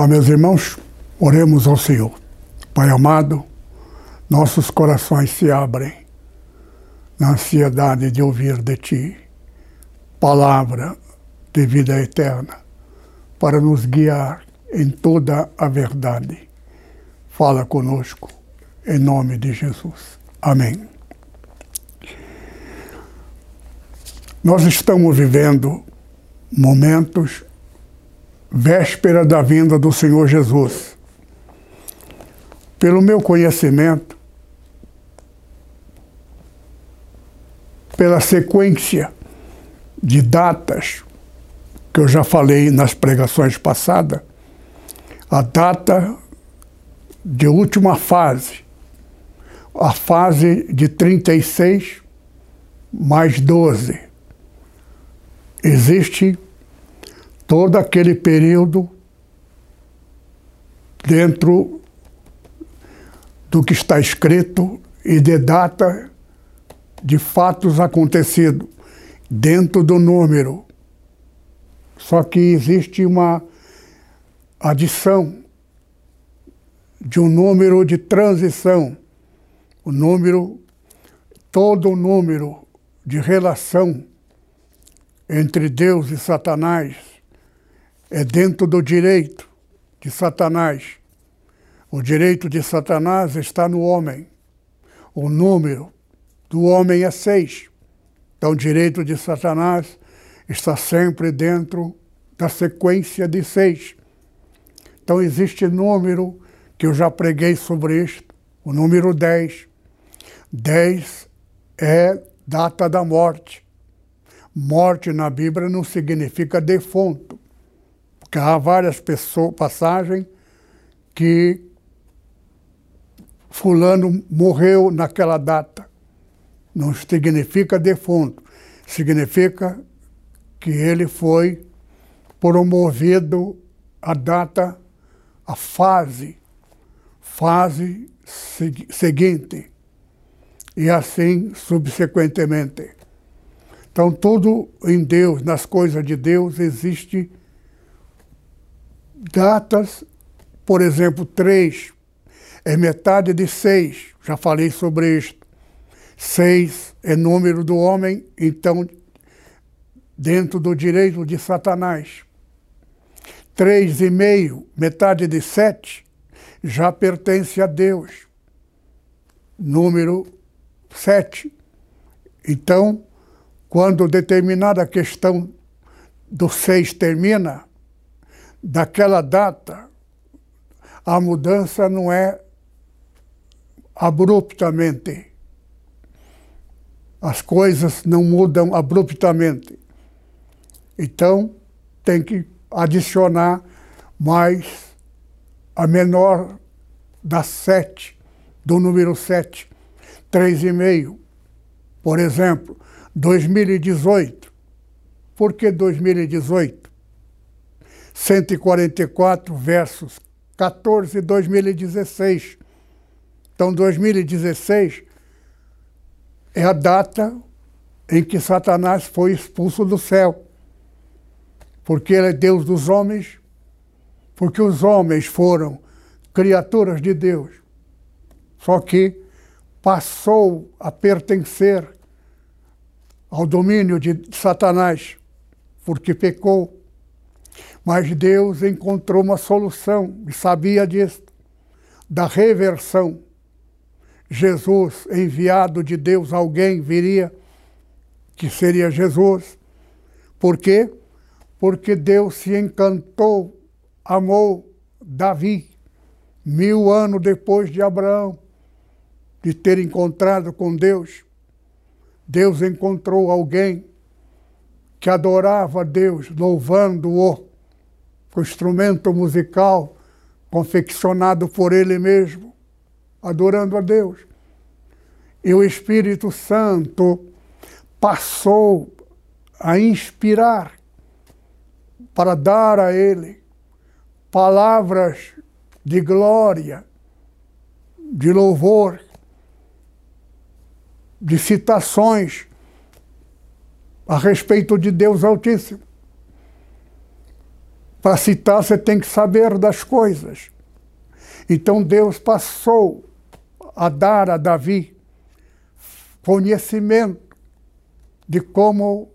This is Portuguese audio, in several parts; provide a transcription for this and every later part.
Olá, meus irmãos, oremos ao Senhor. Pai amado, nossos corações se abrem na ansiedade de ouvir de Ti, palavra de vida eterna, para nos guiar em toda a verdade. Fala conosco, em nome de Jesus. Amém. Nós estamos vivendo momentos véspera da vinda do Senhor Jesus. Pelo meu conhecimento, pela sequência de datas que eu já falei nas pregações passadas, a data de última fase, a fase de 36 mais 12. Existe todo aquele período dentro do que está escrito e de data de fatos acontecidos dentro do número. Só que existe uma adição de um número de transição, o número, todo o número de relação entre Deus e Satanás é dentro do direito de Satanás. O direito de Satanás está no homem. O número do homem é seis. Então, o direito de Satanás está sempre dentro da sequência de seis. Então, existe número que eu já preguei sobre isto, o número 10. 10 é data da morte. Morte na Bíblia não significa defunto. Porque há várias pessoas, passagens que fulano morreu naquela data. Não significa defunto, significa que ele foi promovido a data, a fase, fase seguinte, e assim subsequentemente. Então, tudo em Deus, nas coisas de Deus, existe datas, por exemplo, três é metade de seis, já falei sobre isto. Seis é número do homem, então, dentro do direito de Satanás. Três e meio, metade de sete, já pertence a Deus. Número sete. Então, quando determinada questão do seis termina, daquela data, a mudança não é abruptamente. As coisas não mudam abruptamente. Então, tem que adicionar mais a menor das sete, do número sete, três e meio. Por exemplo, 2018. Por que 2018? 144 versos 14 2016. Então, 2016 é a data em que Satanás foi expulso do céu. Porque ele é Deus dos homens, porque os homens foram criaturas de Deus. Só que passou a pertencer ao domínio de Satanás, porque pecou. Mas Deus encontrou uma solução e sabia disso, da reversão. Jesus, enviado de Deus, alguém viria, que seria Jesus. Por quê? Porque Deus se encantou, amou Davi, mil anos depois de Abraão, de ter encontrado com Deus. Deus encontrou alguém que adorava Deus, louvando-o com instrumento musical, confeccionado por ele mesmo, adorando a Deus. E o Espírito Santo passou a inspirar para dar a ele palavras de glória, de louvor, de citações a respeito de Deus Altíssimo. Para citar, você tem que saber das coisas. Então Deus passou a dar a Davi conhecimento de como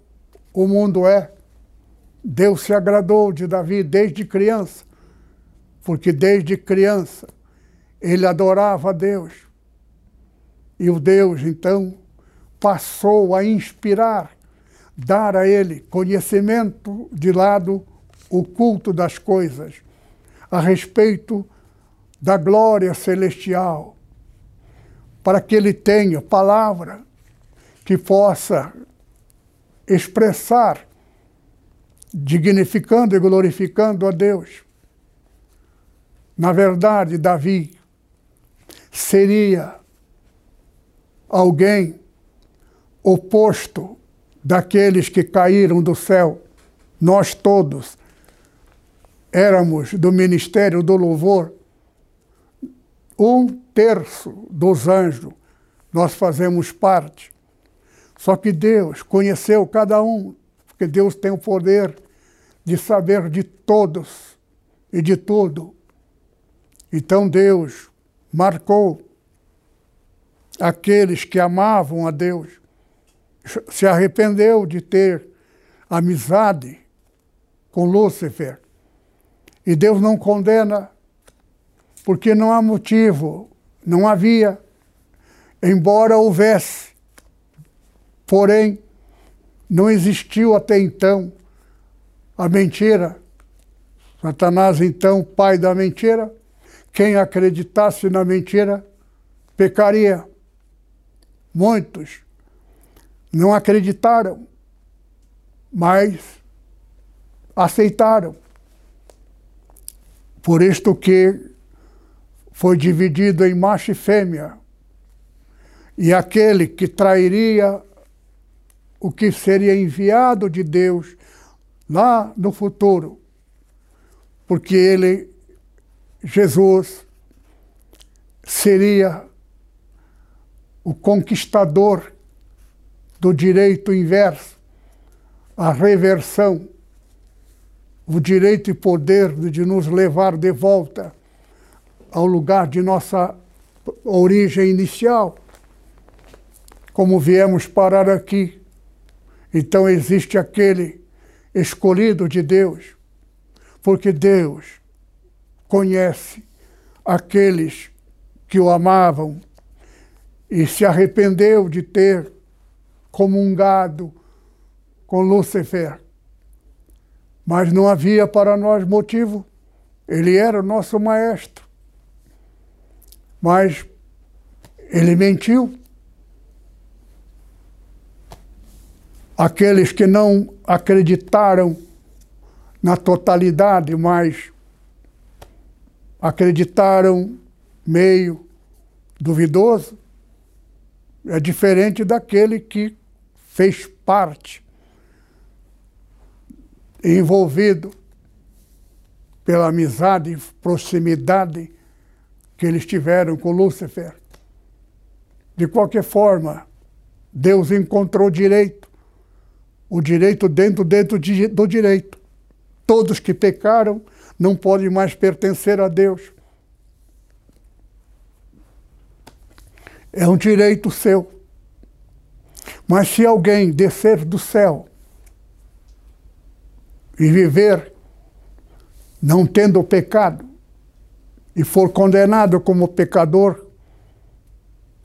o mundo é. Deus se agradou de Davi desde criança, porque desde criança ele adorava a Deus. E o Deus, então, passou a inspirar, dar a ele conhecimento de lado o culto das coisas, a respeito da glória celestial, para que ele tenha palavra que possa expressar, dignificando e glorificando a Deus. Na verdade, Davi seria alguém oposto daqueles que caíram do céu. Nós todos éramos do ministério do louvor, um terço dos anjos nós fazemos parte. Só que Deus conheceu cada um, porque Deus tem o poder de saber de todos e de tudo. Então Deus marcou aqueles que amavam a Deus, se arrependeu de ter amizade com Lúcifer e Deus não condena, porque não há motivo, não havia, embora houvesse. Porém, não existiu até então a mentira. Satanás, então, pai da mentira, quem acreditasse na mentira, pecaria. Muitos não acreditaram, mas aceitaram. Por isto que foi dividido em macho e fêmea. E aquele que trairia o que seria enviado de Deus lá no futuro, porque ele, Jesus, seria o conquistador do direito inverso, a reversão o direito e poder de nos levar de volta ao lugar de nossa origem inicial, como viemos parar aqui. Então existe aquele escolhido de Deus, porque Deus conhece aqueles que o amavam e se arrependeu de ter comungado com Lúcifer mas não havia para nós motivo. Ele era o nosso maestro. Mas ele mentiu. Aqueles que não acreditaram na totalidade, mas acreditaram meio duvidoso, é diferente daquele que fez parte envolvido pela amizade proximidade que eles tiveram com Lúcifer. De qualquer forma, Deus encontrou direito, o direito dentro, dentro de, do direito. Todos que pecaram não podem mais pertencer a Deus. É um direito seu. Mas se alguém descer do céu e viver não tendo pecado e for condenado como pecador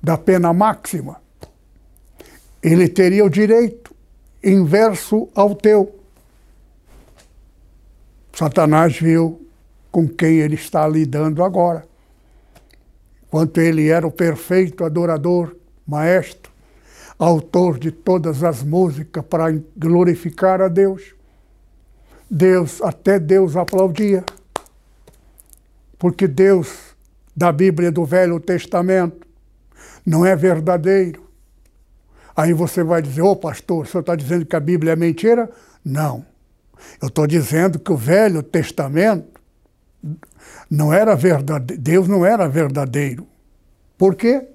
da pena máxima, ele teria o direito inverso ao teu. Satanás viu com quem ele está lidando agora. Enquanto ele era o perfeito adorador, maestro, autor de todas as músicas para glorificar a Deus Deus, até Deus aplaudia. Porque Deus da Bíblia do Velho Testamento não é verdadeiro. Aí você vai dizer, ô oh, pastor, o senhor está dizendo que a Bíblia é mentira? Não. Eu estou dizendo que o Velho Testamento não era verdadeiro, Deus não era verdadeiro. Por quê?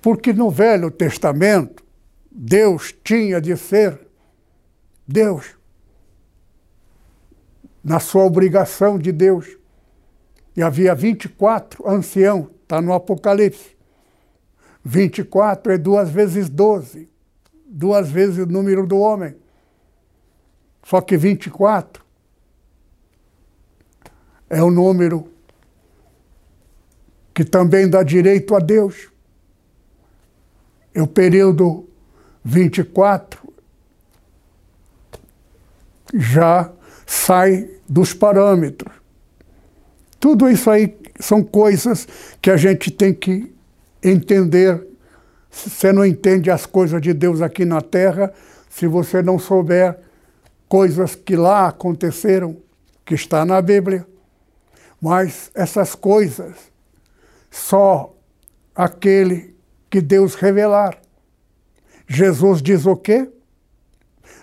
Porque no Velho Testamento, Deus tinha de ser Deus. Na sua obrigação de Deus. E havia 24 anciãos, está no Apocalipse. 24 é duas vezes 12, duas vezes o número do homem. Só que 24 é o número que também dá direito a Deus. É o período 24 já sai dos parâmetros. Tudo isso aí são coisas que a gente tem que entender. Você não entende as coisas de Deus aqui na terra se você não souber coisas que lá aconteceram, que está na Bíblia. Mas essas coisas só aquele que Deus revelar. Jesus diz o quê?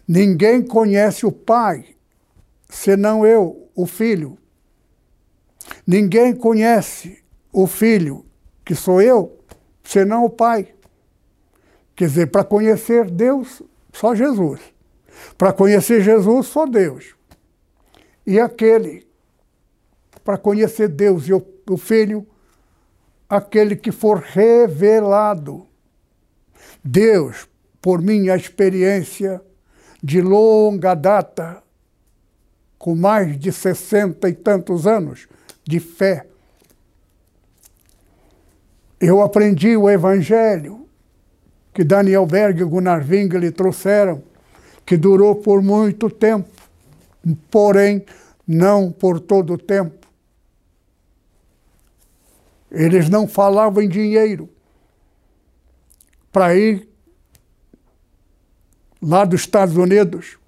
Ninguém conhece o Pai, senão eu, o Filho. Ninguém conhece o Filho, que sou eu, senão o Pai. Quer dizer, para conhecer Deus, só Jesus. Para conhecer Jesus, só Deus. E aquele, para conhecer Deus e o, o Filho, aquele que for revelado. Deus, por minha experiência de longa data, com mais de sessenta e tantos anos de fé, eu aprendi o Evangelho que Daniel Berg e Gunnar Wingel trouxeram que durou por muito tempo, porém não por todo o tempo. Eles não falavam em dinheiro para ir lá dos Estados Unidos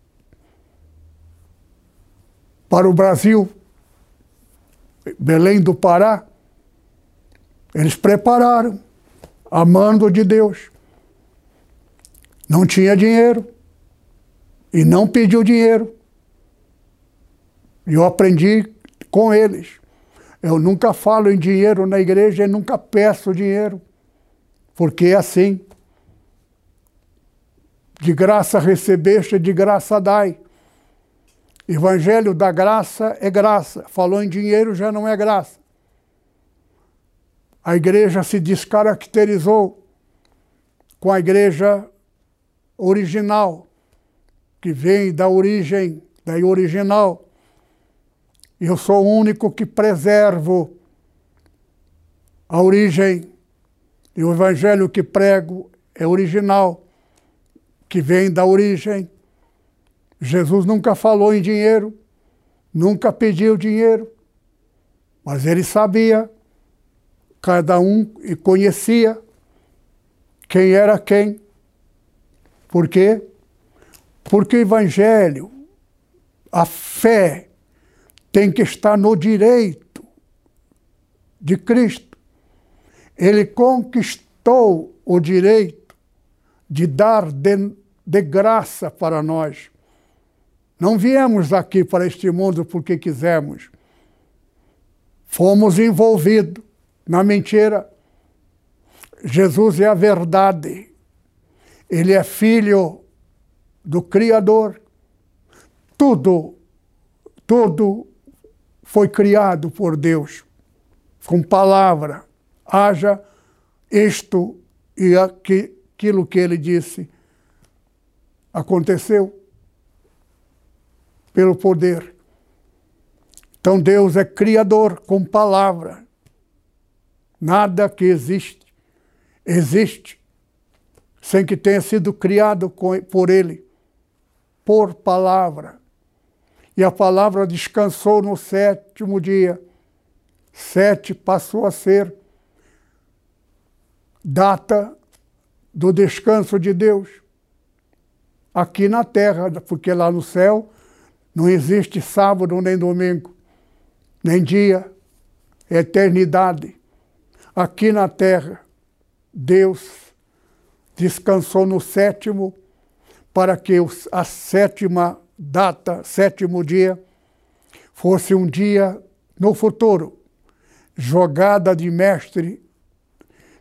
para o Brasil, Belém do Pará. Eles prepararam, amando de Deus. Não tinha dinheiro e não pediu dinheiro. E eu aprendi com eles. Eu nunca falo em dinheiro na igreja e nunca peço dinheiro, porque é assim. De graça recebeste, de graça dai. Evangelho da graça é graça. Falou em dinheiro já não é graça. A igreja se descaracterizou com a igreja original que vem da origem, da original. Eu sou o único que preservo a origem. E o evangelho que prego é original, que vem da origem. Jesus nunca falou em dinheiro, nunca pediu dinheiro, mas ele sabia, cada um e conhecia quem era quem. Por quê? Porque o Evangelho, a fé, tem que estar no direito de Cristo. Ele conquistou o direito de dar de, de graça para nós. Não viemos aqui para este mundo porque quisemos. Fomos envolvidos na mentira. Jesus é a verdade. Ele é filho do Criador. Tudo, tudo foi criado por Deus, com palavra. Haja isto e aquilo que ele disse. Aconteceu pelo poder. Então Deus é criador com palavra. Nada que existe existe sem que tenha sido criado por Ele por palavra. E a palavra descansou no sétimo dia. Sete passou a ser data do descanso de Deus. Aqui na terra, porque lá no céu não existe sábado nem domingo, nem dia. eternidade. Aqui na terra, Deus descansou no sétimo para que a sétima data, sétimo dia, fosse um dia no futuro, jogada de mestre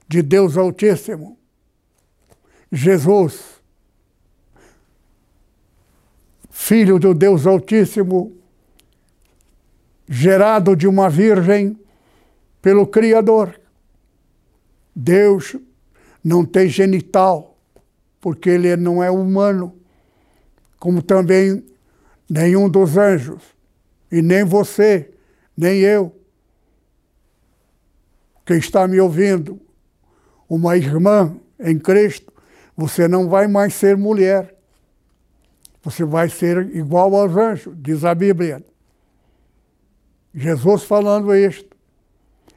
de Deus Altíssimo. Jesus, Filho do Deus Altíssimo, gerado de uma virgem pelo Criador. Deus não tem genital, porque ele não é humano, como também nenhum dos anjos, e nem você, nem eu. Quem está me ouvindo, uma irmã em Cristo, você não vai mais ser mulher. Você vai ser igual aos anjos, diz a Bíblia. Jesus falando isto.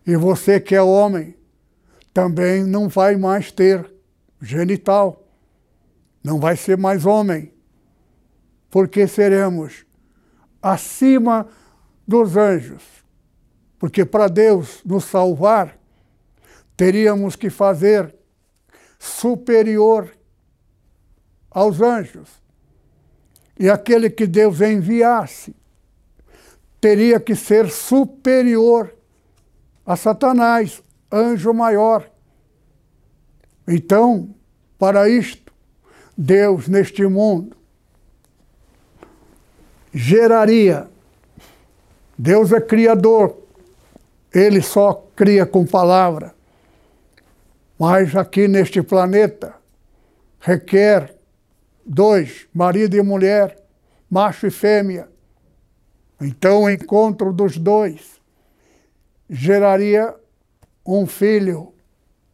E você que é homem, também não vai mais ter genital. Não vai ser mais homem. Porque seremos acima dos anjos. Porque para Deus nos salvar, teríamos que fazer superior aos anjos. E aquele que Deus enviasse teria que ser superior a Satanás, anjo maior. Então, para isto, Deus neste mundo geraria. Deus é criador, ele só cria com palavra. Mas aqui neste planeta requer dois, marido e mulher, macho e fêmea. Então o encontro dos dois geraria um filho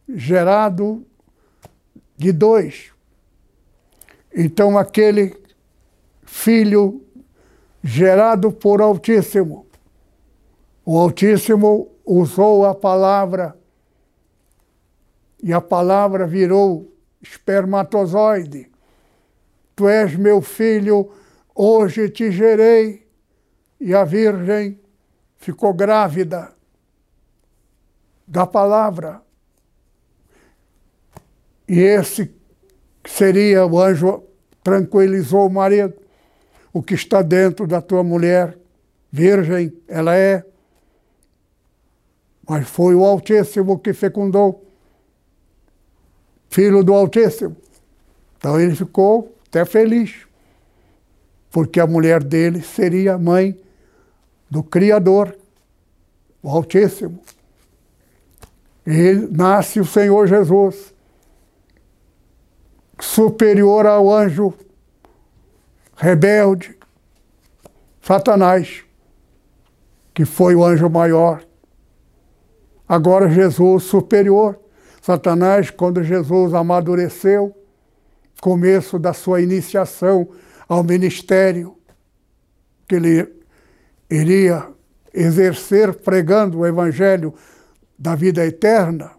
gerado de dois. Então aquele filho gerado por Altíssimo, o Altíssimo usou a palavra e a palavra virou espermatozoide. Tu és meu filho, hoje te gerei. E a Virgem ficou grávida da palavra. E esse seria o anjo tranquilizou o marido. O que está dentro da tua mulher, virgem, ela é. Mas foi o Altíssimo que fecundou filho do Altíssimo. Então ele ficou até feliz, porque a mulher dele seria mãe do Criador, o Altíssimo. E nasce o Senhor Jesus, superior ao anjo rebelde, Satanás, que foi o anjo maior. Agora Jesus superior Satanás, quando Jesus amadureceu, começo da sua iniciação ao ministério, que ele iria exercer pregando o evangelho da vida eterna,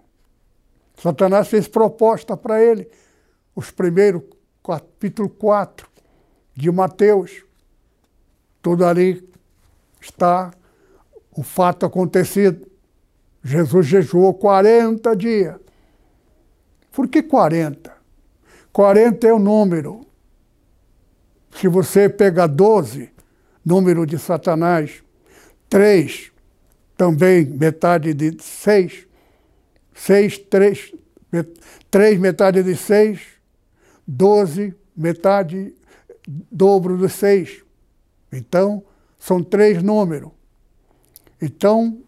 Satanás fez proposta para ele, os primeiros capítulo 4 de Mateus. Tudo ali está o fato acontecido. Jesus jejuou 40 dias. Por que 40? 40 é o número. Se você pegar 12, número de Satanás, 3, também metade de 6, 6, 3, 3 metade de 6, 12, metade, dobro de 6. Então, são três números. Então,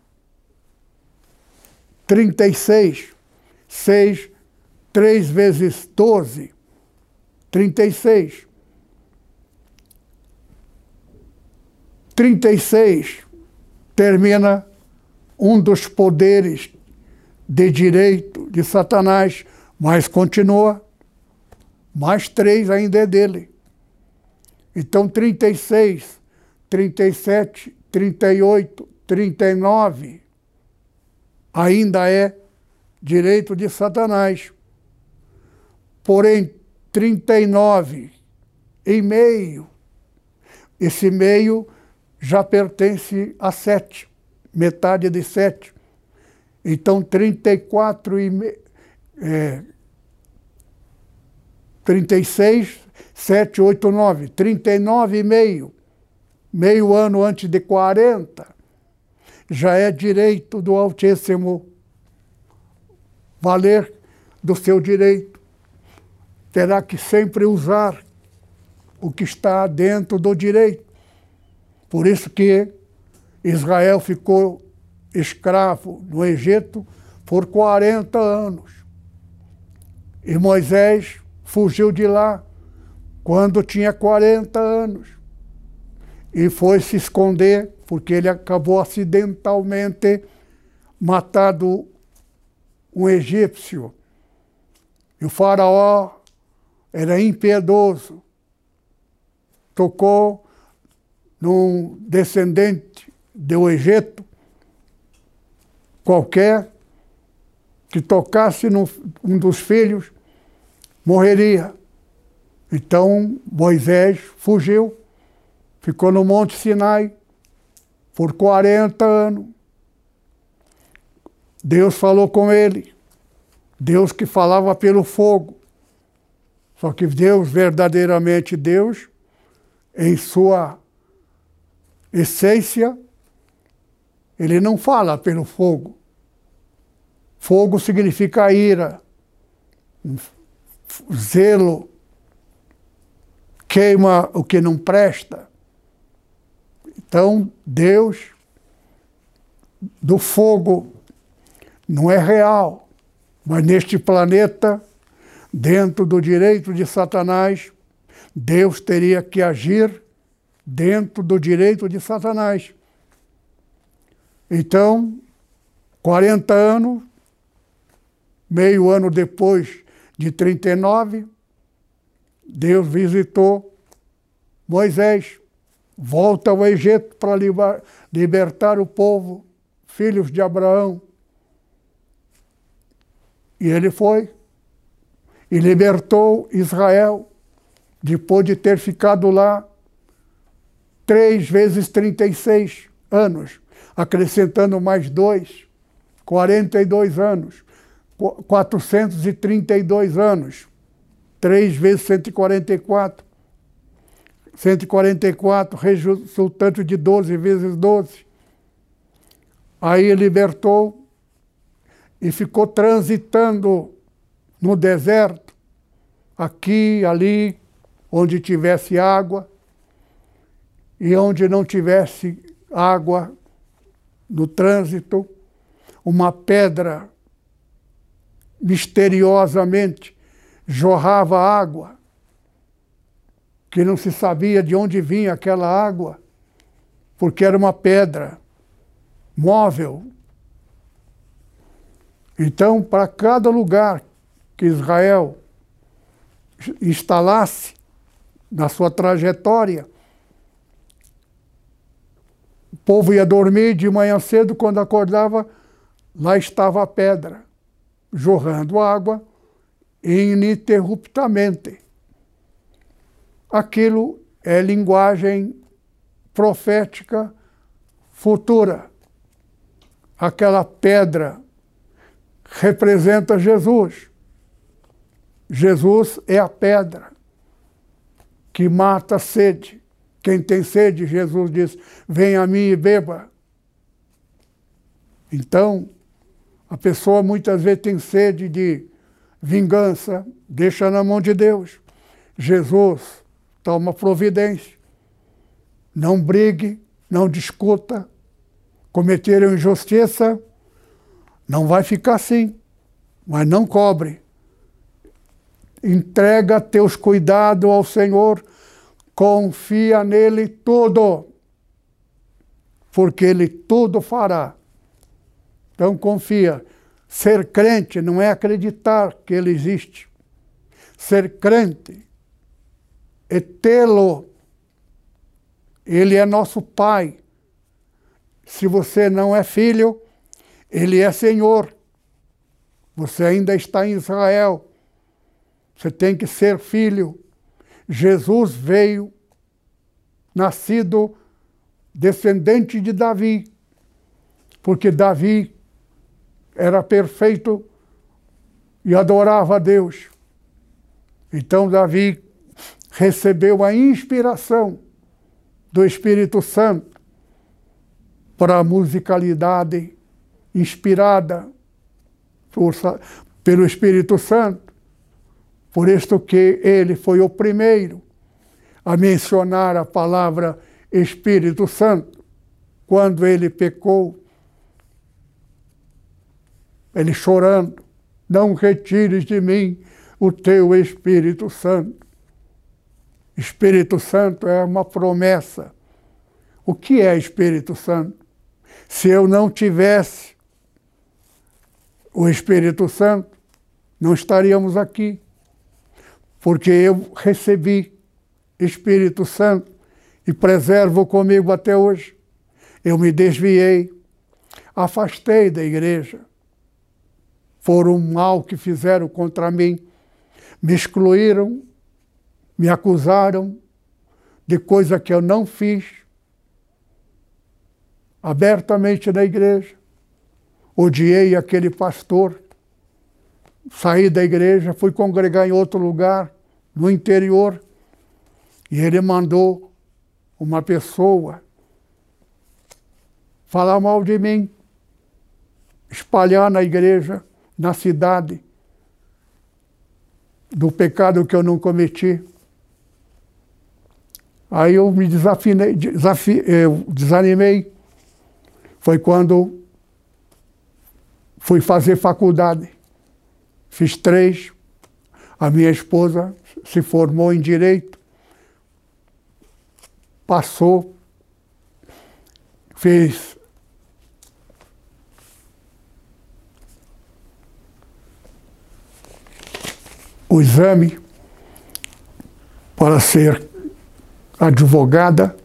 36, 6 3 vezes 12, 36. 36 termina um dos poderes de direito de Satanás, mas continua. Mais três ainda é dele. Então, 36, 37, 38, 39 ainda é direito de Satanás porém 39 em meio. Esse meio já pertence a sete, metade de sete. Então, 34 e me, é, 36, 7, 8, 9, 39 e meio, meio ano antes de 40, já é direito do Altíssimo valer do seu direito. Terá que sempre usar o que está dentro do direito. Por isso que Israel ficou escravo no Egito por 40 anos. E Moisés fugiu de lá quando tinha 40 anos e foi se esconder porque ele acabou acidentalmente matado um egípcio. E o faraó era impiedoso. Tocou num descendente do Egito qualquer que tocasse num um dos filhos morreria. Então Moisés fugiu, ficou no Monte Sinai por 40 anos. Deus falou com ele. Deus que falava pelo fogo. Só que Deus, verdadeiramente Deus, em sua essência, ele não fala pelo fogo. Fogo significa ira, zelo, queima o que não presta. Então, Deus do fogo não é real, mas neste planeta, dentro do direito de Satanás, Deus teria que agir dentro do direito de Satanás. Então, 40 anos, meio ano depois de 39, Deus visitou Moisés, volta ao Egito para libertar o povo, filhos de Abraão. E ele foi e libertou Israel, depois de ter ficado lá três vezes 36 anos, acrescentando mais dois, 42 anos. 432 anos. 3 vezes 144. 144 resultante de 12 vezes 12. Aí libertou e ficou transitando no deserto, aqui, ali, onde tivesse água, e onde não tivesse água no trânsito, uma pedra misteriosamente jorrava água, que não se sabia de onde vinha aquela água, porque era uma pedra móvel. Então, para cada lugar que Israel instalasse na sua trajetória, o povo ia dormir de manhã cedo, quando acordava, lá estava a pedra jorrando água ininterruptamente. Aquilo é linguagem profética futura. Aquela pedra representa Jesus. Jesus é a pedra que mata a sede. Quem tem sede, Jesus diz: Venha a mim e beba. Então, a pessoa muitas vezes tem sede de vingança, deixa na mão de Deus. Jesus toma providência. Não brigue, não discuta. Cometeram injustiça, não vai ficar assim, mas não cobre. Entrega teus cuidados ao Senhor, confia nele tudo, porque ele tudo fará. Então confia. Ser crente não é acreditar que ele existe. Ser crente é tê-lo. Ele é nosso Pai. Se você não é filho, ele é Senhor. Você ainda está em Israel. Você tem que ser filho. Jesus veio, nascido descendente de Davi, porque Davi era perfeito e adorava a Deus. Então Davi recebeu a inspiração do Espírito Santo para a musicalidade inspirada por, pelo Espírito Santo. Por isto que ele foi o primeiro a mencionar a palavra Espírito Santo quando ele pecou. Ele chorando, não retires de mim o teu Espírito Santo. Espírito Santo é uma promessa. O que é Espírito Santo? Se eu não tivesse o Espírito Santo, não estaríamos aqui. Porque eu recebi Espírito Santo e preservo comigo até hoje. Eu me desviei, afastei da igreja. Foram mal que fizeram contra mim. Me excluíram, me acusaram de coisa que eu não fiz abertamente na igreja. Odiei aquele pastor. Saí da igreja, fui congregar em outro lugar, no interior, e ele mandou uma pessoa falar mal de mim, espalhar na igreja, na cidade, do pecado que eu não cometi. Aí eu me desafinei, desafi, eu desanimei. Foi quando fui fazer faculdade. Fiz três. A minha esposa se formou em direito. Passou. Fez o exame para ser advogada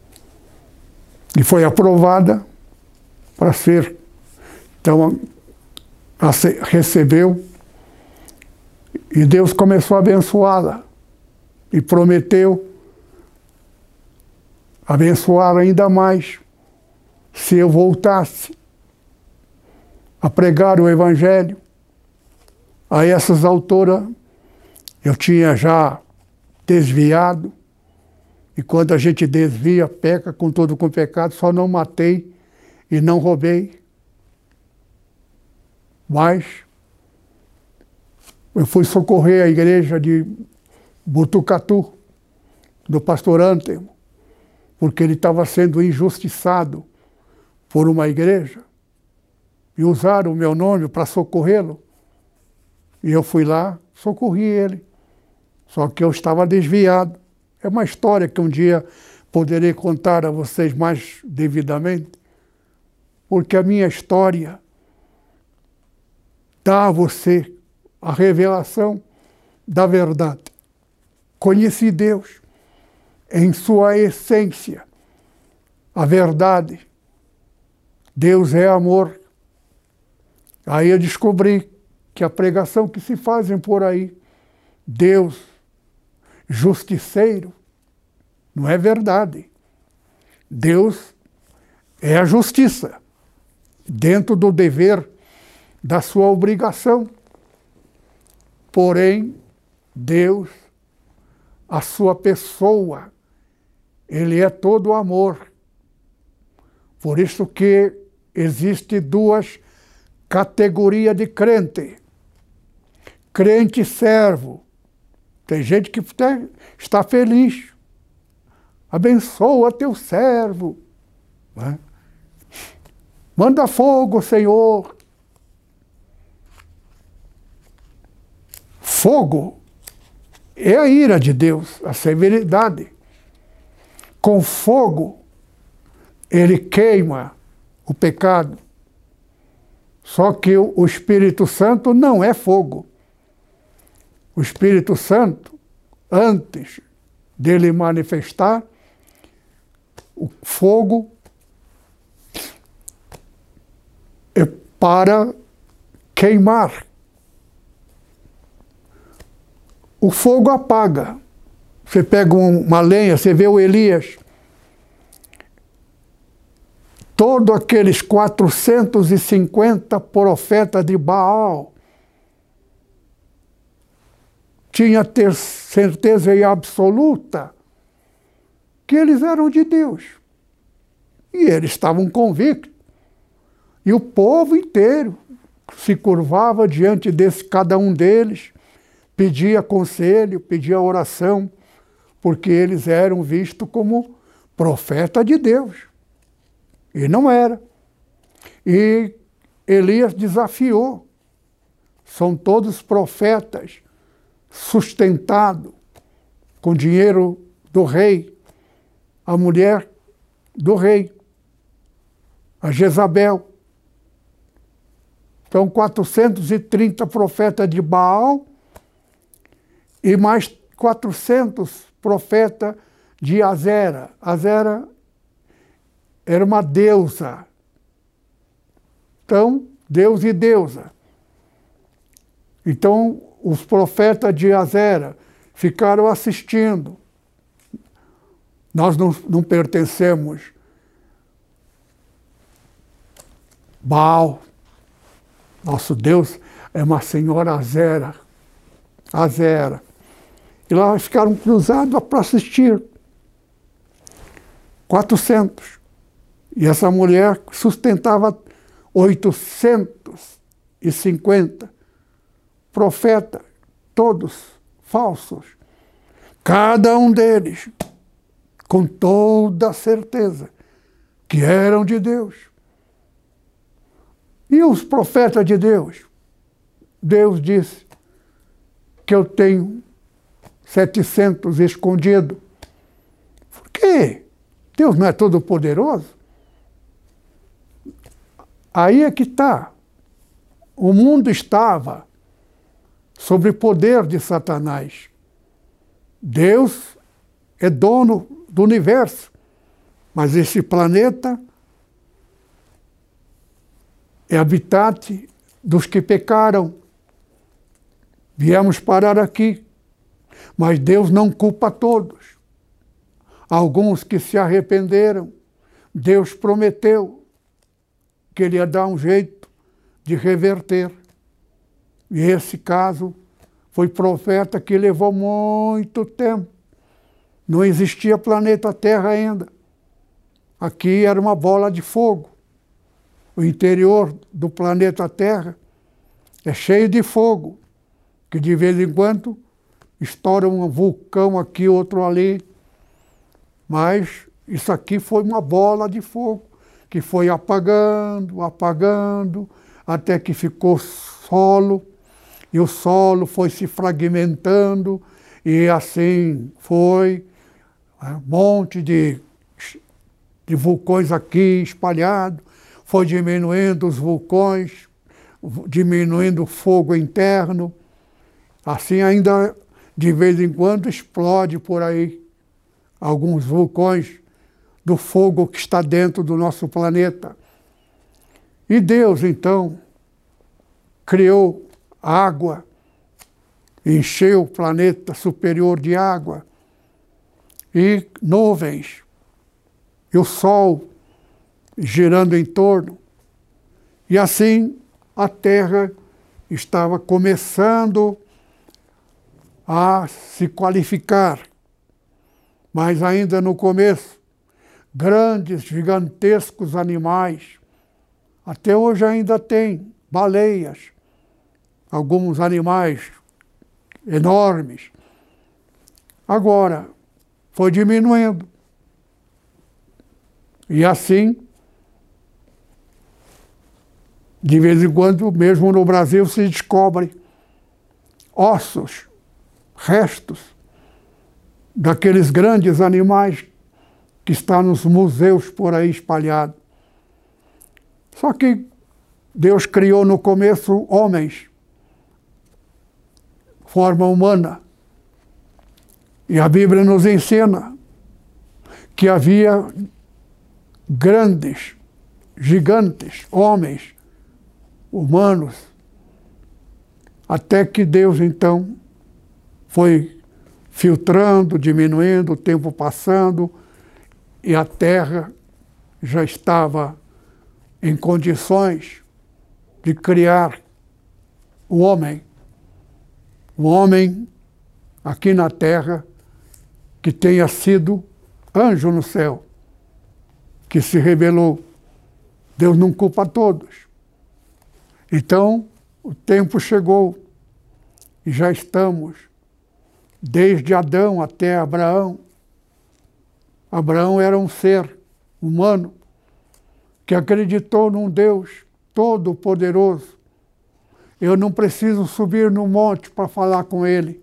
e foi aprovada para ser. Então, recebeu e Deus começou a abençoá-la e prometeu abençoar ainda mais se eu voltasse a pregar o Evangelho. A essas alturas eu tinha já desviado, e quando a gente desvia, peca com todo com pecado, só não matei e não roubei. Mas eu fui socorrer a igreja de Butucatu, do pastor Antemo, porque ele estava sendo injustiçado por uma igreja e usaram o meu nome para socorrê-lo. E eu fui lá, socorri ele. Só que eu estava desviado. É uma história que um dia poderei contar a vocês mais devidamente, porque a minha história dá a você a revelação da verdade. Conheci Deus em sua essência, a verdade. Deus é amor. Aí eu descobri que a pregação que se fazem por aí, Deus justiceiro, não é verdade. Deus é a justiça, dentro do dever da sua obrigação. Porém, Deus, a sua pessoa, ele é todo amor. Por isso que existe duas categorias de crente. Crente servo tem gente que está feliz. Abençoa teu servo. É? Manda fogo, Senhor. Fogo é a ira de Deus, a severidade. Com fogo, ele queima o pecado. Só que o Espírito Santo não é fogo o Espírito Santo, antes dele manifestar, o fogo é para queimar. O fogo apaga. Você pega uma lenha, você vê o Elias todos aqueles 450 profetas de Baal tinha ter certeza absoluta que eles eram de Deus. E eles estavam convictos. E o povo inteiro se curvava diante desse cada um deles, pedia conselho, pedia oração, porque eles eram vistos como profeta de Deus. E não era. E Elias desafiou. São todos profetas, sustentados com dinheiro do rei, a mulher do rei, a Jezabel. Então, 430 profetas de Baal e mais 400 profetas de Azera. Azera era uma deusa. Então, Deus e deusa. Então, os profetas de Azera ficaram assistindo. Nós não, não pertencemos. Baal, nosso Deus, é uma senhora Azera. Azera. E lá ficaram cruzados para assistir. 400. E essa mulher sustentava 850 profetas, todos falsos. Cada um deles, com toda certeza, que eram de Deus. E os profetas de Deus? Deus disse que eu tenho 700 escondidos. Por quê? Deus não é todo poderoso? Aí é que está. O mundo estava sob o poder de Satanás. Deus é dono do universo, mas esse planeta é habitat dos que pecaram. Viemos parar aqui, mas Deus não culpa todos. Alguns que se arrependeram, Deus prometeu que ele ia dar um jeito de reverter. E esse caso foi profeta que levou muito tempo. Não existia planeta Terra ainda. Aqui era uma bola de fogo. O interior do planeta Terra é cheio de fogo, que de vez em quando estoura um vulcão aqui, outro ali. Mas isso aqui foi uma bola de fogo que foi apagando, apagando, até que ficou solo, e o solo foi se fragmentando, e assim foi, um monte de, de vulcões aqui espalhados, foi diminuindo os vulcões, diminuindo o fogo interno, assim ainda de vez em quando explode por aí alguns vulcões do fogo que está dentro do nosso planeta. E Deus, então, criou água, encheu o planeta superior de água, e nuvens, e o Sol girando em torno. E assim a Terra estava começando a se qualificar, mas ainda no começo grandes, gigantescos animais. Até hoje ainda tem baleias, alguns animais enormes. Agora, foi diminuindo. E assim, de vez em quando, mesmo no Brasil, se descobre ossos, restos daqueles grandes animais que está nos museus por aí espalhado. Só que Deus criou no começo homens, forma humana. E a Bíblia nos ensina que havia grandes, gigantes, homens, humanos, até que Deus então foi filtrando, diminuindo, o tempo passando, e a terra já estava em condições de criar o homem, o homem aqui na terra que tenha sido anjo no céu, que se revelou. Deus não culpa todos. Então, o tempo chegou e já estamos, desde Adão até Abraão. Abraão era um ser humano que acreditou num Deus todo-poderoso. Eu não preciso subir no monte para falar com ele.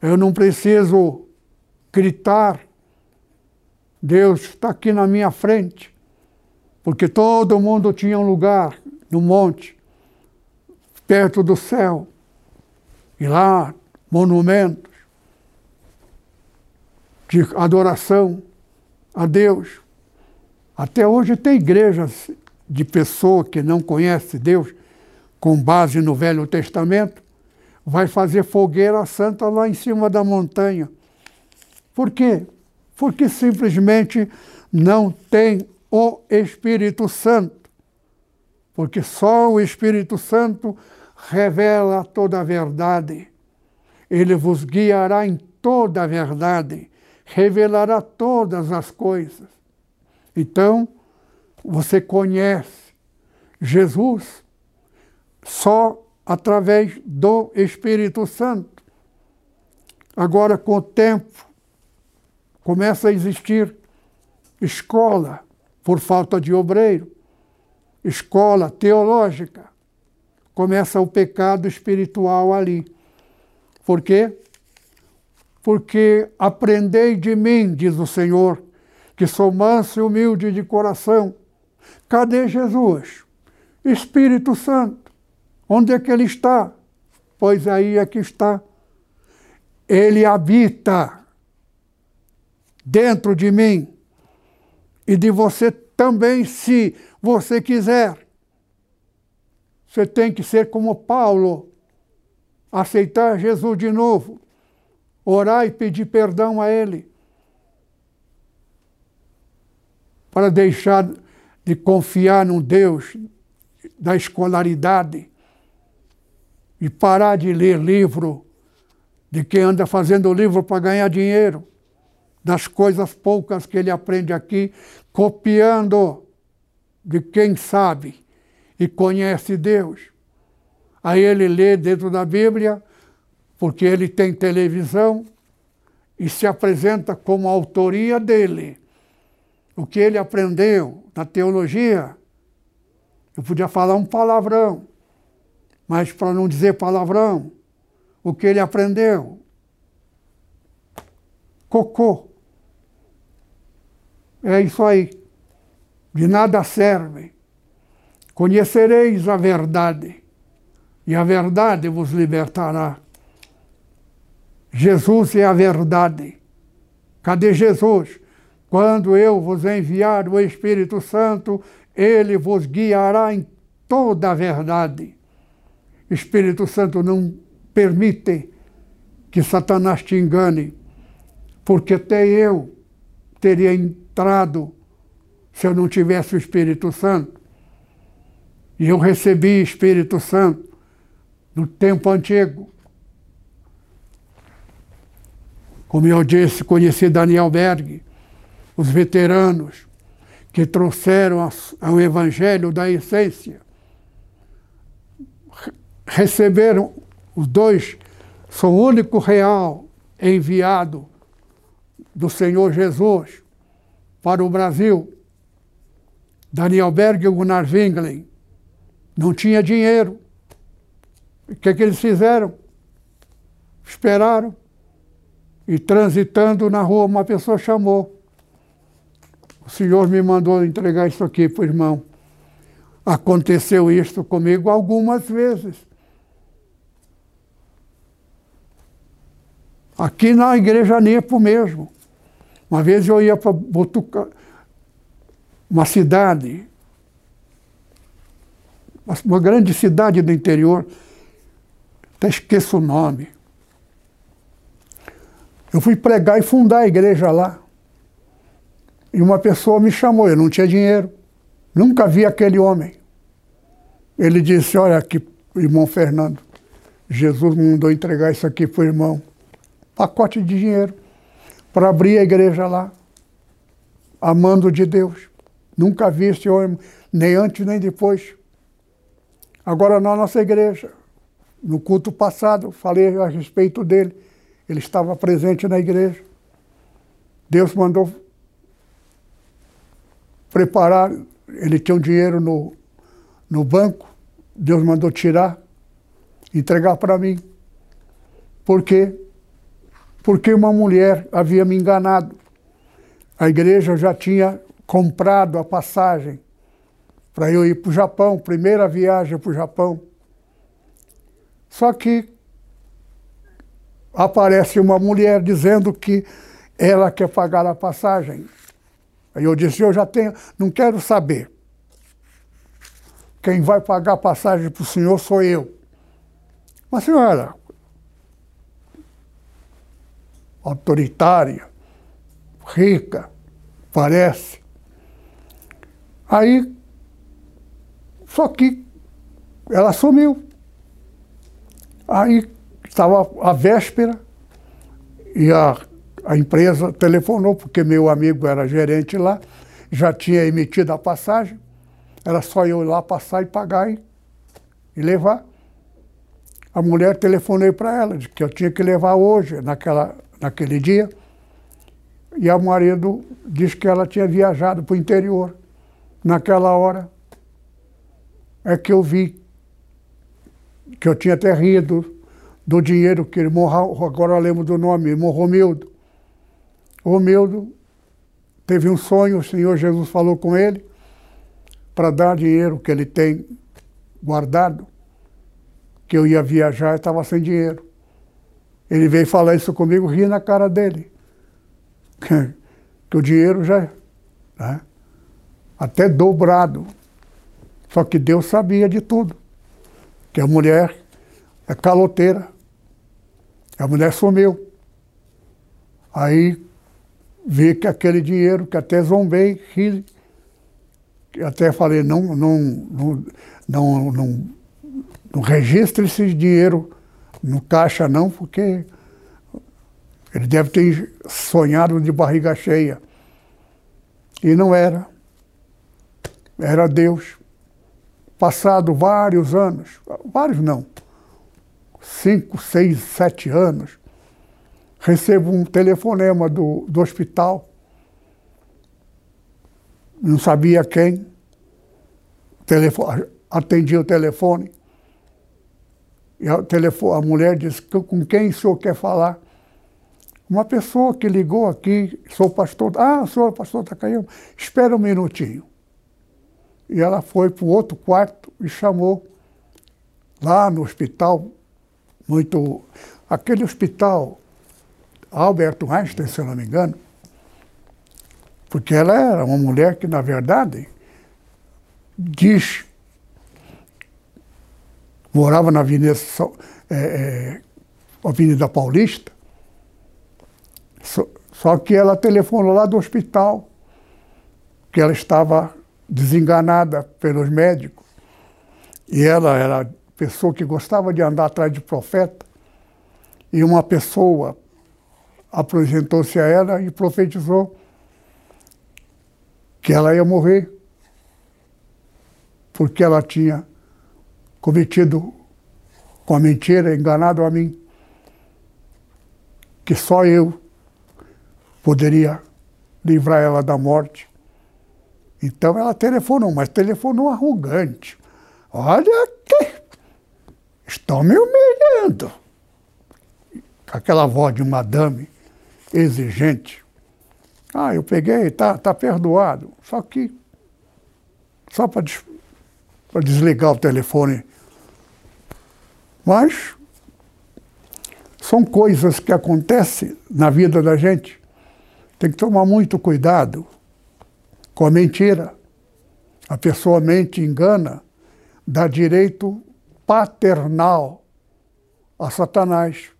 Eu não preciso gritar. Deus está aqui na minha frente. Porque todo mundo tinha um lugar no monte, perto do céu. E lá, monumentos de adoração a Deus. Até hoje tem igrejas de pessoa que não conhece Deus, com base no Velho Testamento, vai fazer fogueira santa lá em cima da montanha. Por quê? Porque simplesmente não tem o Espírito Santo. Porque só o Espírito Santo revela toda a verdade. Ele vos guiará em toda a verdade, revelará todas as coisas. Então, você conhece Jesus só através do Espírito Santo. Agora, com o tempo, começa a existir escola por falta de obreiro, escola teológica. Começa o pecado espiritual ali. Por quê? Porque aprendei de mim, diz o Senhor, que sou manso e humilde de coração. Cadê Jesus? Espírito Santo. Onde é que ele está? Pois aí é que está. Ele habita dentro de mim e de você também, se você quiser. Você tem que ser como Paulo, aceitar Jesus de novo, orar e pedir perdão a Ele. para deixar de confiar num Deus da escolaridade e parar de ler livro de quem anda fazendo livro para ganhar dinheiro, das coisas poucas que ele aprende aqui, copiando de quem sabe e conhece Deus. Aí ele lê dentro da Bíblia, porque ele tem televisão e se apresenta como autoria dele o que ele aprendeu na teologia, eu podia falar um palavrão, mas para não dizer palavrão, o que ele aprendeu? Cocô. É isso aí. De nada serve. Conhecereis a verdade, e a verdade vos libertará. Jesus é a verdade. Cadê Jesus? Quando eu vos enviar o Espírito Santo, ele vos guiará em toda a verdade. Espírito Santo não permite que Satanás te engane, porque até eu teria entrado se eu não tivesse o Espírito Santo. E eu recebi Espírito Santo no tempo antigo. Como eu disse, conheci Daniel Berg os veteranos que trouxeram o Evangelho da essência, receberam os dois, sou o único real enviado do Senhor Jesus para o Brasil. Daniel Berg e Gunnar Winglen não tinha dinheiro. O que, é que eles fizeram? Esperaram. E transitando na rua, uma pessoa chamou. O senhor me mandou entregar isso aqui para o irmão. Aconteceu isto comigo algumas vezes. Aqui na igreja Nepo mesmo. Uma vez eu ia para Botuca, uma cidade, uma grande cidade do interior, até esqueço o nome. Eu fui pregar e fundar a igreja lá. E uma pessoa me chamou, eu não tinha dinheiro. Nunca vi aquele homem. Ele disse: Olha aqui, irmão Fernando, Jesus mandou entregar isso aqui para o irmão. Pacote de dinheiro para abrir a igreja lá, amando de Deus. Nunca vi esse homem, nem antes nem depois. Agora, na nossa igreja, no culto passado, falei a respeito dele. Ele estava presente na igreja. Deus mandou preparar, ele tinha um dinheiro no, no banco, Deus mandou tirar, entregar para mim. Por quê? Porque uma mulher havia me enganado. A igreja já tinha comprado a passagem para eu ir para o Japão, primeira viagem para o Japão. Só que aparece uma mulher dizendo que ela quer pagar a passagem. Aí eu disse, eu já tenho, não quero saber. Quem vai pagar a passagem para o senhor sou eu. Uma senhora autoritária, rica, parece. Aí, só que ela sumiu. Aí estava a véspera e a, a empresa telefonou, porque meu amigo era gerente lá, já tinha emitido a passagem, era só eu ir lá passar e pagar e, e levar. A mulher telefonei para ela, de que eu tinha que levar hoje, naquela, naquele dia. E o marido disse que ela tinha viajado para o interior. Naquela hora é que eu vi que eu tinha até rido do dinheiro que ele morreu, agora lembro do nome, irmão Romildo. Romildo teve um sonho, o Senhor Jesus falou com ele para dar dinheiro que ele tem guardado, que eu ia viajar e estava sem dinheiro. Ele veio falar isso comigo, ri na cara dele. que o dinheiro já, né, até dobrado. Só que Deus sabia de tudo. Que a mulher é caloteira. A mulher sumiu. Aí vi que aquele dinheiro, que até zombei, ri, até falei, não, não, não, não, não, não registre esse dinheiro no caixa não, porque ele deve ter sonhado de barriga cheia. E não era. Era Deus. Passado vários anos, vários não, cinco, seis, sete anos, recebo um telefonema do, do hospital. Não sabia quem. Telefone, atendi o telefone. E a, telefone, a mulher disse, com quem o senhor quer falar? Uma pessoa que ligou aqui, sou pastor. Ah, é pastor Takayama, espera um minutinho. E ela foi para o outro quarto e chamou lá no hospital muito. Aquele hospital, Albert Einstein, se eu não me engano, porque ela era uma mulher que, na verdade, diz. morava na Avenida, é, é, Avenida Paulista, só que ela telefonou lá do hospital, que ela estava desenganada pelos médicos, e ela era pessoa que gostava de andar atrás de profeta, e uma pessoa apresentou-se a ela e profetizou que ela ia morrer, porque ela tinha cometido com a mentira, enganado a mim, que só eu poderia livrar ela da morte. Então ela telefonou, mas telefonou arrogante. Olha que estão me humilhando. Aquela voz de madame exigente. Ah, eu peguei, tá, tá perdoado. Só que, só para des, desligar o telefone. Mas são coisas que acontecem na vida da gente. Tem que tomar muito cuidado com a mentira. A pessoa mente, engana, dá direito paternal a Satanás.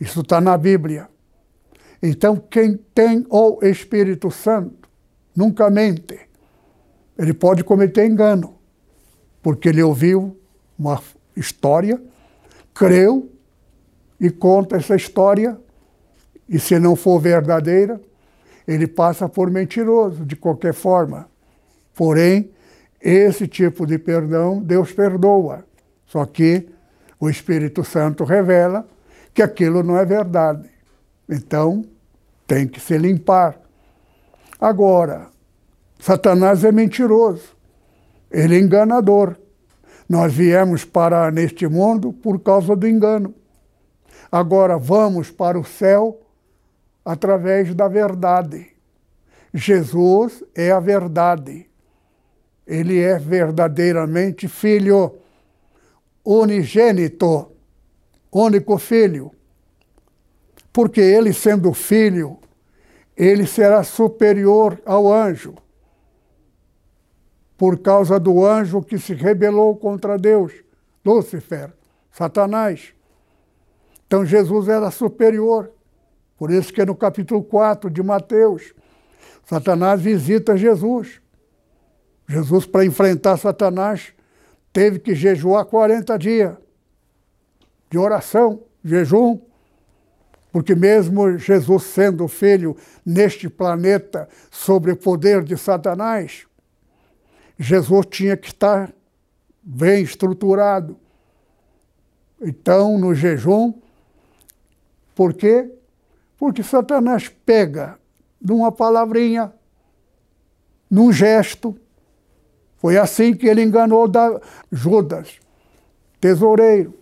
Isso está na Bíblia. Então, quem tem o Espírito Santo nunca mente. ele pode cometer engano, porque ele ouviu uma história, creu e conta essa história, e se não for verdadeira, ele passa por mentiroso de qualquer forma. Porém, esse tipo de perdão Deus perdoa. Só que o Espírito Santo revela que aquilo não é verdade. Então, tem que se limpar. Agora, Satanás é mentiroso, ele é enganador. Nós viemos para neste mundo por causa do engano. Agora vamos para o céu através da verdade. Jesus é a verdade. Ele é verdadeiramente filho unigênito, único filho. Porque ele, sendo filho, ele será superior ao anjo, por causa do anjo que se rebelou contra Deus, Lúcifer, Satanás. Então Jesus era superior. Por isso que no capítulo 4 de Mateus, Satanás visita Jesus. Jesus, para enfrentar Satanás, teve que jejuar 40 dias de oração, jejum, porque mesmo Jesus sendo filho neste planeta sob o poder de Satanás, Jesus tinha que estar bem estruturado. Então, no jejum, por quê? Porque Satanás pega numa palavrinha, num gesto. Foi assim que ele enganou Judas, tesoureiro.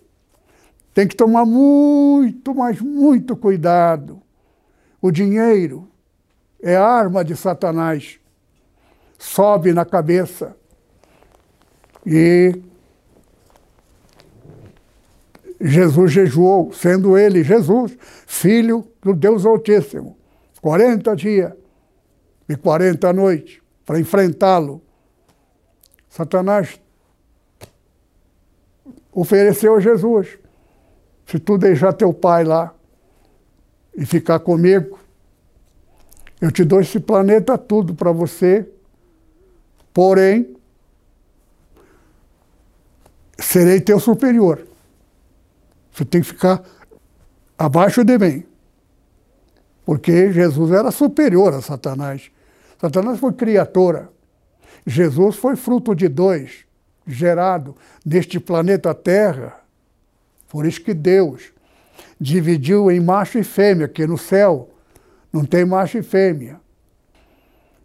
Tem que tomar muito, mas muito cuidado. O dinheiro é arma de Satanás. Sobe na cabeça. E Jesus jejuou, sendo ele, Jesus, filho do Deus Altíssimo, 40 dias e 40 noites para enfrentá-lo. Satanás ofereceu a Jesus se tu deixar teu pai lá e ficar comigo, eu te dou esse planeta tudo para você, porém, serei teu superior. Você tem que ficar abaixo de mim. Porque Jesus era superior a Satanás. Satanás foi criatura. Jesus foi fruto de dois, gerado neste planeta Terra por isso que Deus dividiu em macho e fêmea, que no céu não tem macho e fêmea.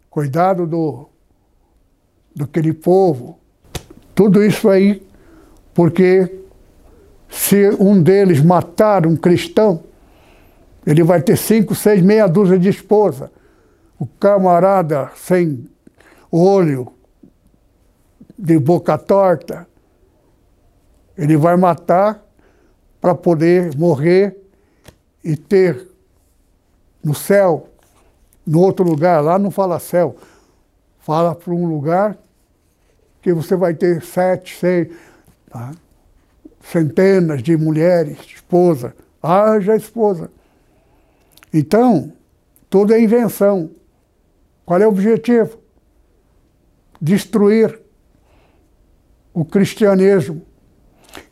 Cuidado do, do aquele povo. Tudo isso aí, porque se um deles matar um cristão, ele vai ter cinco, seis, meia dúzia de esposa. O camarada sem olho, de boca torta, ele vai matar para poder morrer e ter no céu, no outro lugar, lá não fala céu, fala para um lugar que você vai ter sete, seis, tá? centenas de mulheres, esposa, haja esposa. Então, tudo é invenção. Qual é o objetivo? Destruir o cristianismo.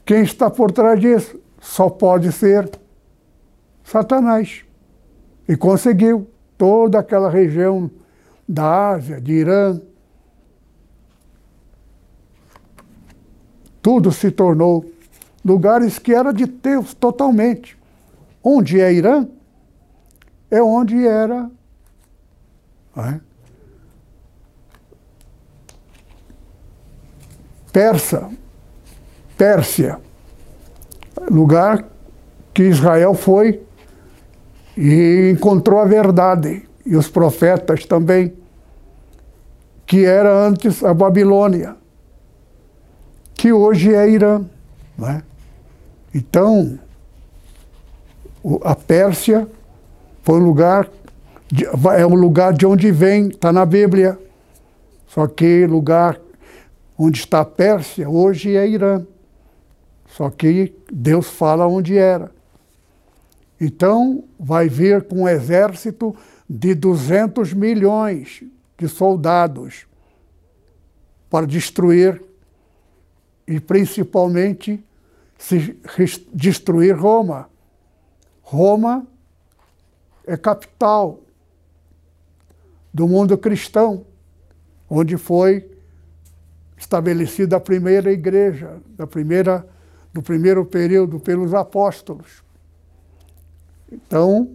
Quem está por trás disso? só pode ser Satanás. E conseguiu toda aquela região da Ásia, de Irã. Tudo se tornou lugares que era de Deus totalmente. Onde é Irã, é onde era é? Persa, Pérsia lugar que Israel foi e encontrou a verdade, e os profetas também, que era antes a Babilônia, que hoje é Irã. Né? Então, a Pérsia foi um lugar, é um lugar de onde vem, está na Bíblia. Só que lugar onde está a Pérsia hoje é Irã. Só que Deus fala onde era. Então, vai vir com um exército de 200 milhões de soldados. para destruir e principalmente se destruir Roma. Roma é capital do mundo cristão, onde foi estabelecida a primeira igreja, da primeira, do primeiro período pelos apóstolos. Então,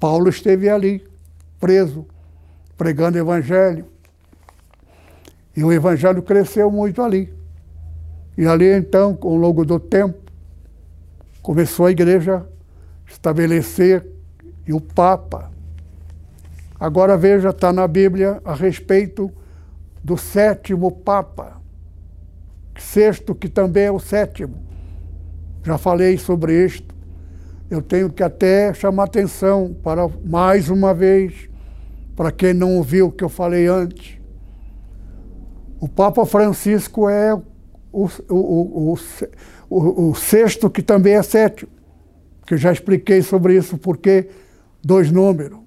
Paulo esteve ali, preso, pregando evangelho. E o evangelho cresceu muito ali. E ali, então, ao longo do tempo, começou a igreja estabelecer e o Papa. Agora veja, está na Bíblia a respeito do sétimo Papa, sexto, que também é o sétimo. Já falei sobre isto. Eu tenho que até chamar atenção para, mais uma vez, para quem não ouviu o que eu falei antes. O Papa Francisco é o, o, o, o, sexto, que também é sétimo que eu já expliquei sobre isso, porque dois números.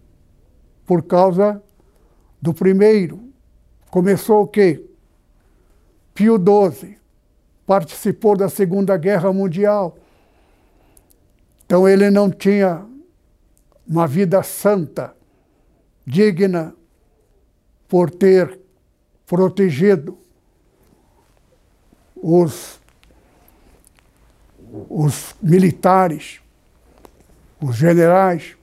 Por causa do primeiro. Começou o quê? Pio XII participou da Segunda Guerra Mundial. Então ele não tinha uma vida santa, digna, por ter protegido os, os militares os generais,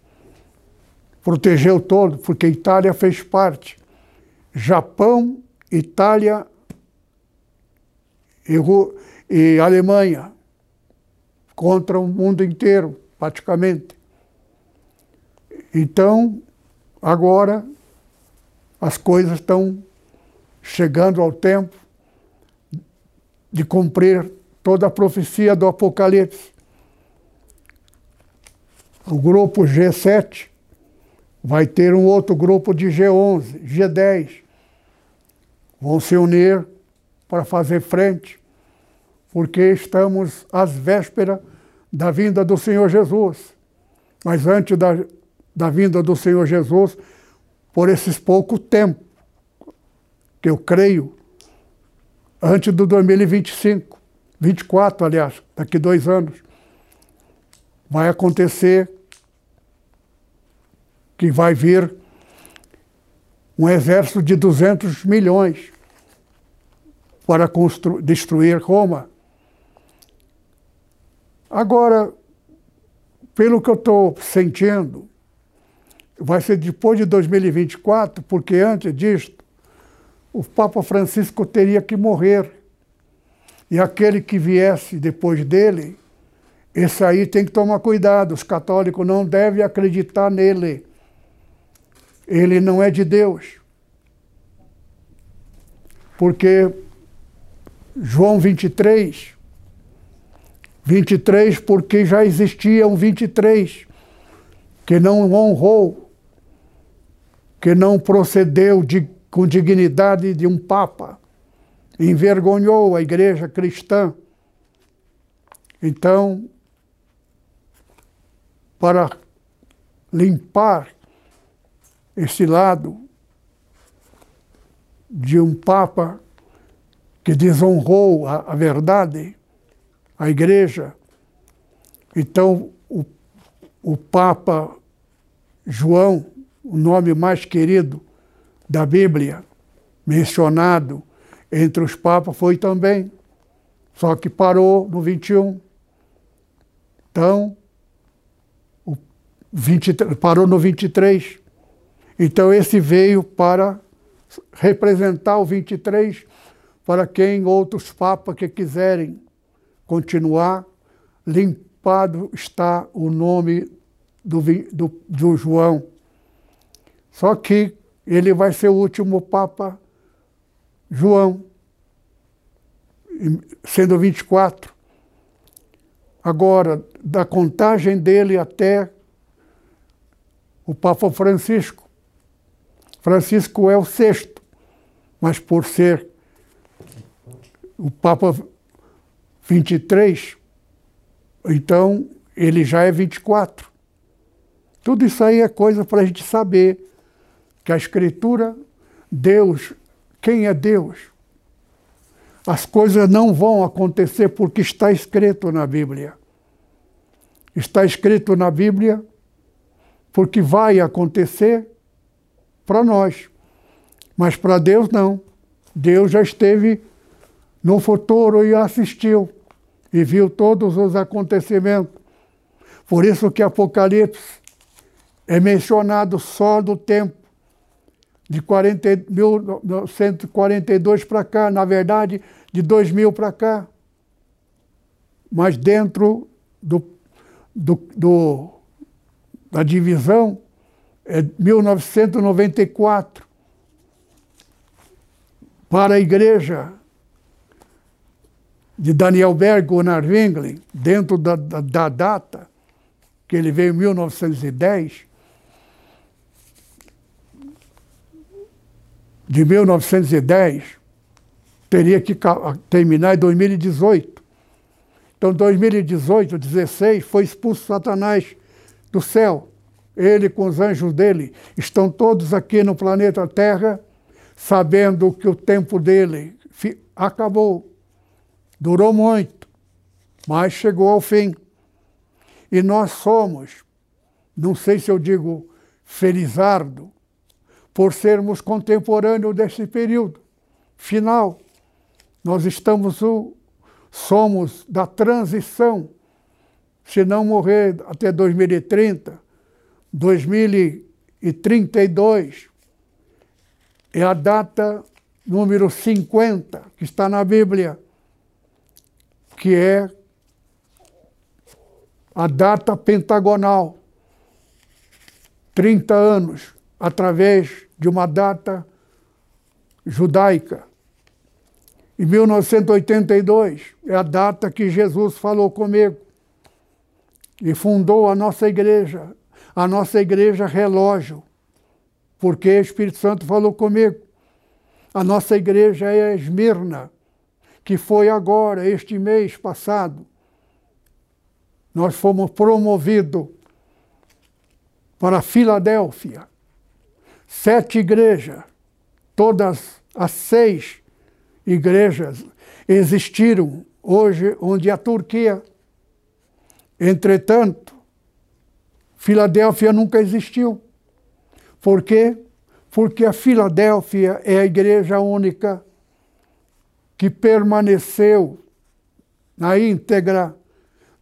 protegeu todo, porque Itália fez parte. Japão, Itália e, e Alemanha contra o mundo inteiro, praticamente. Então, agora as coisas estão chegando ao tempo de cumprir toda a profecia do Apocalipse o grupo G7 vai ter um outro grupo de G11, G10. Vão se unir para fazer frente, porque estamos às vésperas da vinda do Senhor Jesus. Mas antes da, da vinda do Senhor Jesus, por esses pouco tempo, que eu creio, antes do 2025, 24, aliás, daqui dois anos, vai acontecer que vai vir um exército de 200 milhões para destruir Roma. Agora, pelo que eu estou sentindo, vai ser depois de 2024, porque antes disto, o Papa Francisco teria que morrer. E aquele que viesse depois dele esse aí tem que tomar cuidado. Os católicos não devem acreditar nele. Ele não é de Deus. Porque João 23, 23, porque já existia um 23 que não honrou, que não procedeu de, com dignidade de um papa, envergonhou a igreja cristã. Então, para limpar esse lado de um Papa que desonrou a, a verdade, a Igreja. Então, o, o Papa João, o nome mais querido da Bíblia, mencionado entre os papas, foi também. Só que parou no 21. Então, 20, parou no 23. Então esse veio para representar o 23 para quem outros papas que quiserem continuar, limpado está o nome do, do, do João. Só que ele vai ser o último Papa João, sendo 24. Agora, da contagem dele até o Papa Francisco. Francisco é o sexto, mas por ser o Papa 23, então ele já é 24. Tudo isso aí é coisa para a gente saber que a Escritura, Deus, quem é Deus? As coisas não vão acontecer porque está escrito na Bíblia. Está escrito na Bíblia porque vai acontecer para nós. Mas para Deus não. Deus já esteve no futuro e assistiu e viu todos os acontecimentos. Por isso que Apocalipse é mencionado só do tempo de 40, 1942 para cá, na verdade, de 2000 para cá. Mas dentro do, do, do, da divisão é 1994 para a igreja de Daniel Berg Gunnar Wingling, dentro da, da, da data, que ele veio em 1910, de 1910 teria que terminar em 2018. Então, 2018, 16, foi expulso Satanás do céu. Ele com os anjos dele estão todos aqui no planeta Terra, sabendo que o tempo dele acabou. Durou muito, mas chegou ao fim. E nós somos, não sei se eu digo felizardo, por sermos contemporâneos desse período final. Nós estamos, o, somos da transição. Se não morrer até 2030, 2032 é a data número 50 que está na Bíblia, que é a data pentagonal. 30 anos através de uma data judaica. Em 1982 é a data que Jesus falou comigo e fundou a nossa igreja, a nossa igreja relógio, porque o Espírito Santo falou comigo. A nossa igreja é a Esmirna, que foi agora, este mês passado. Nós fomos promovidos para Filadélfia sete igrejas, todas as seis igrejas existiram hoje onde a Turquia. Entretanto, Filadélfia nunca existiu. Por quê? Porque a Filadélfia é a igreja única que permaneceu na íntegra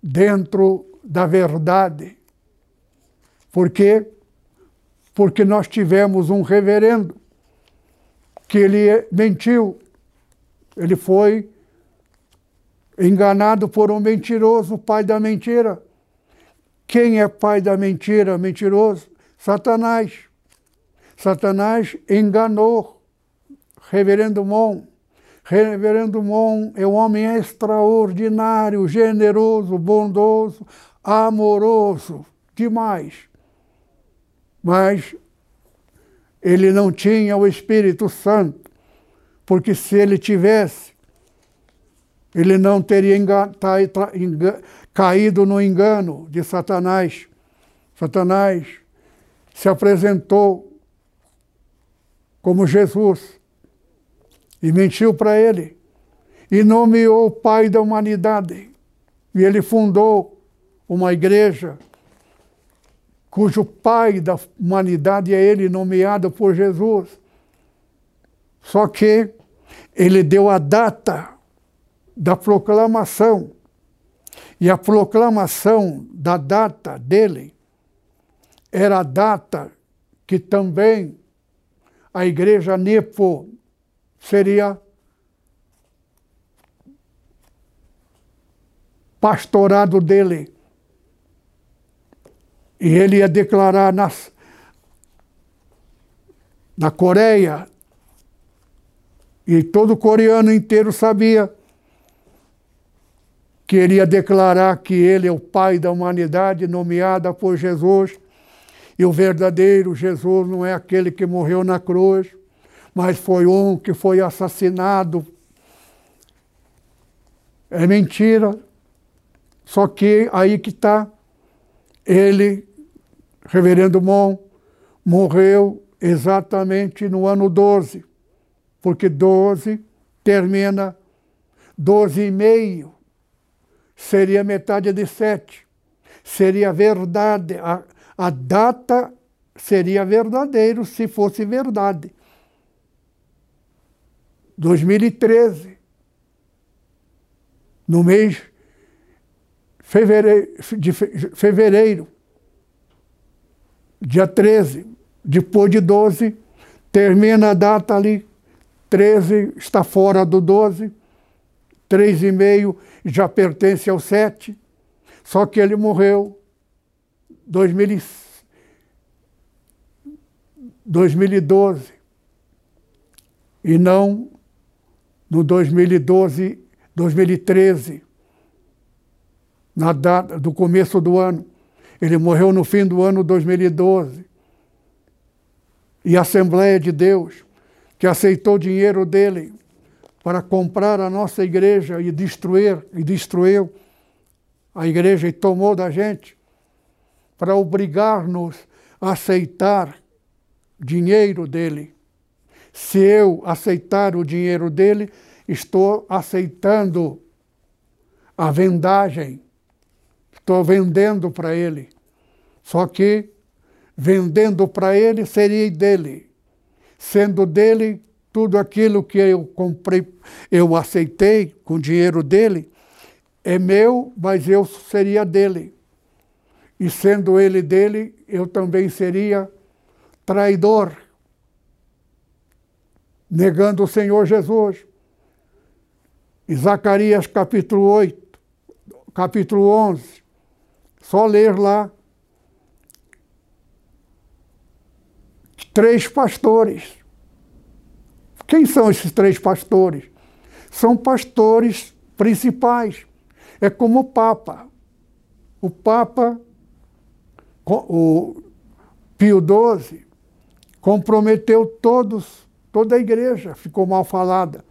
dentro da verdade. Por quê? porque nós tivemos um reverendo que ele mentiu. Ele foi enganado por um mentiroso, pai da mentira. Quem é pai da mentira, mentiroso? Satanás. Satanás enganou Reverendo Mon. Reverendo Mon é um homem extraordinário, generoso, bondoso, amoroso, demais mas ele não tinha o Espírito Santo, porque se ele tivesse, ele não teria caído no engano de Satanás. Satanás se apresentou como Jesus e mentiu para ele e nomeou o pai da humanidade. E ele fundou uma igreja cujo pai da humanidade é ele, nomeado por Jesus. Só que ele deu a data da proclamação. E a proclamação da data dele era a data que também a igreja Nepo seria pastorado dele. E ele ia declarar nas, na Coreia, e todo coreano inteiro sabia que ele ia declarar que ele é o pai da humanidade, nomeada por Jesus, e o verdadeiro Jesus não é aquele que morreu na cruz, mas foi um que foi assassinado. É mentira. Só que aí que está. Ele Reverendo Mon morreu exatamente no ano 12, porque 12 termina doze e meio seria metade de sete. Seria verdade. A, a data seria verdadeiro se fosse verdade. 2013, no mês fevereiro, de fevereiro, dia 13, depois de 12, termina a data ali, 13 está fora do 12, 3,5 já pertence ao 7, só que ele morreu 2000, 2012 e não no 2012, 2013, na data do começo do ano. Ele morreu no fim do ano 2012. E a Assembleia de Deus, que aceitou o dinheiro dele para comprar a nossa igreja e destruir, e destruiu a igreja e tomou da gente, para obrigar-nos a aceitar dinheiro dele. Se eu aceitar o dinheiro dele, estou aceitando a vendagem, estou vendendo para ele. Só que vendendo para ele seria dele. Sendo dele, tudo aquilo que eu comprei, eu aceitei com dinheiro dele, é meu, mas eu seria dele. E sendo ele dele, eu também seria traidor negando o Senhor Jesus. Em Zacarias capítulo 8, capítulo 11, só ler lá. Três pastores. Quem são esses três pastores? São pastores principais. É como o Papa. O Papa, o Pio XII, comprometeu todos Toda a igreja ficou mal falada.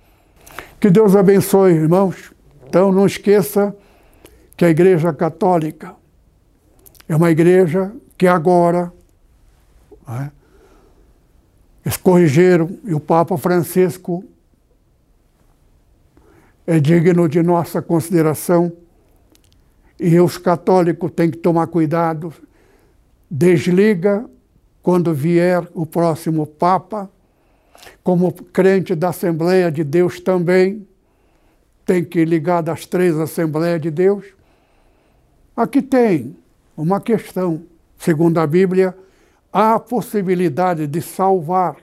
Que Deus abençoe, irmãos. Então não esqueça que a Igreja Católica é uma igreja que agora é, eles corrigiram e o Papa Francisco é digno de nossa consideração e os católicos têm que tomar cuidado. Desliga quando vier o próximo Papa como crente da Assembleia de Deus também, tem que ligar das três Assembleias de Deus. Aqui tem uma questão. Segundo a Bíblia, há possibilidade de salvar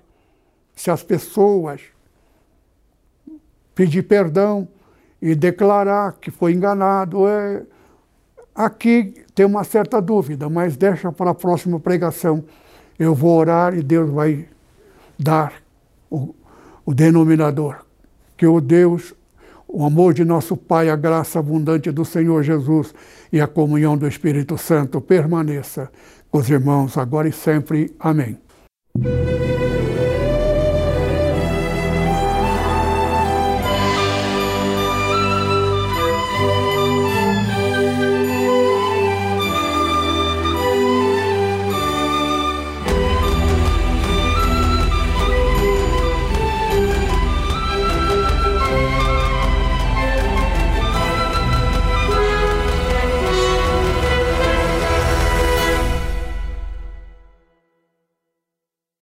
se as pessoas pedir perdão e declarar que foi enganado. É... Aqui tem uma certa dúvida, mas deixa para a próxima pregação. Eu vou orar e Deus vai dar o, o denominador. Que o Deus, o amor de nosso Pai, a graça abundante do Senhor Jesus e a comunhão do Espírito Santo permaneça os irmãos agora e sempre. Amém.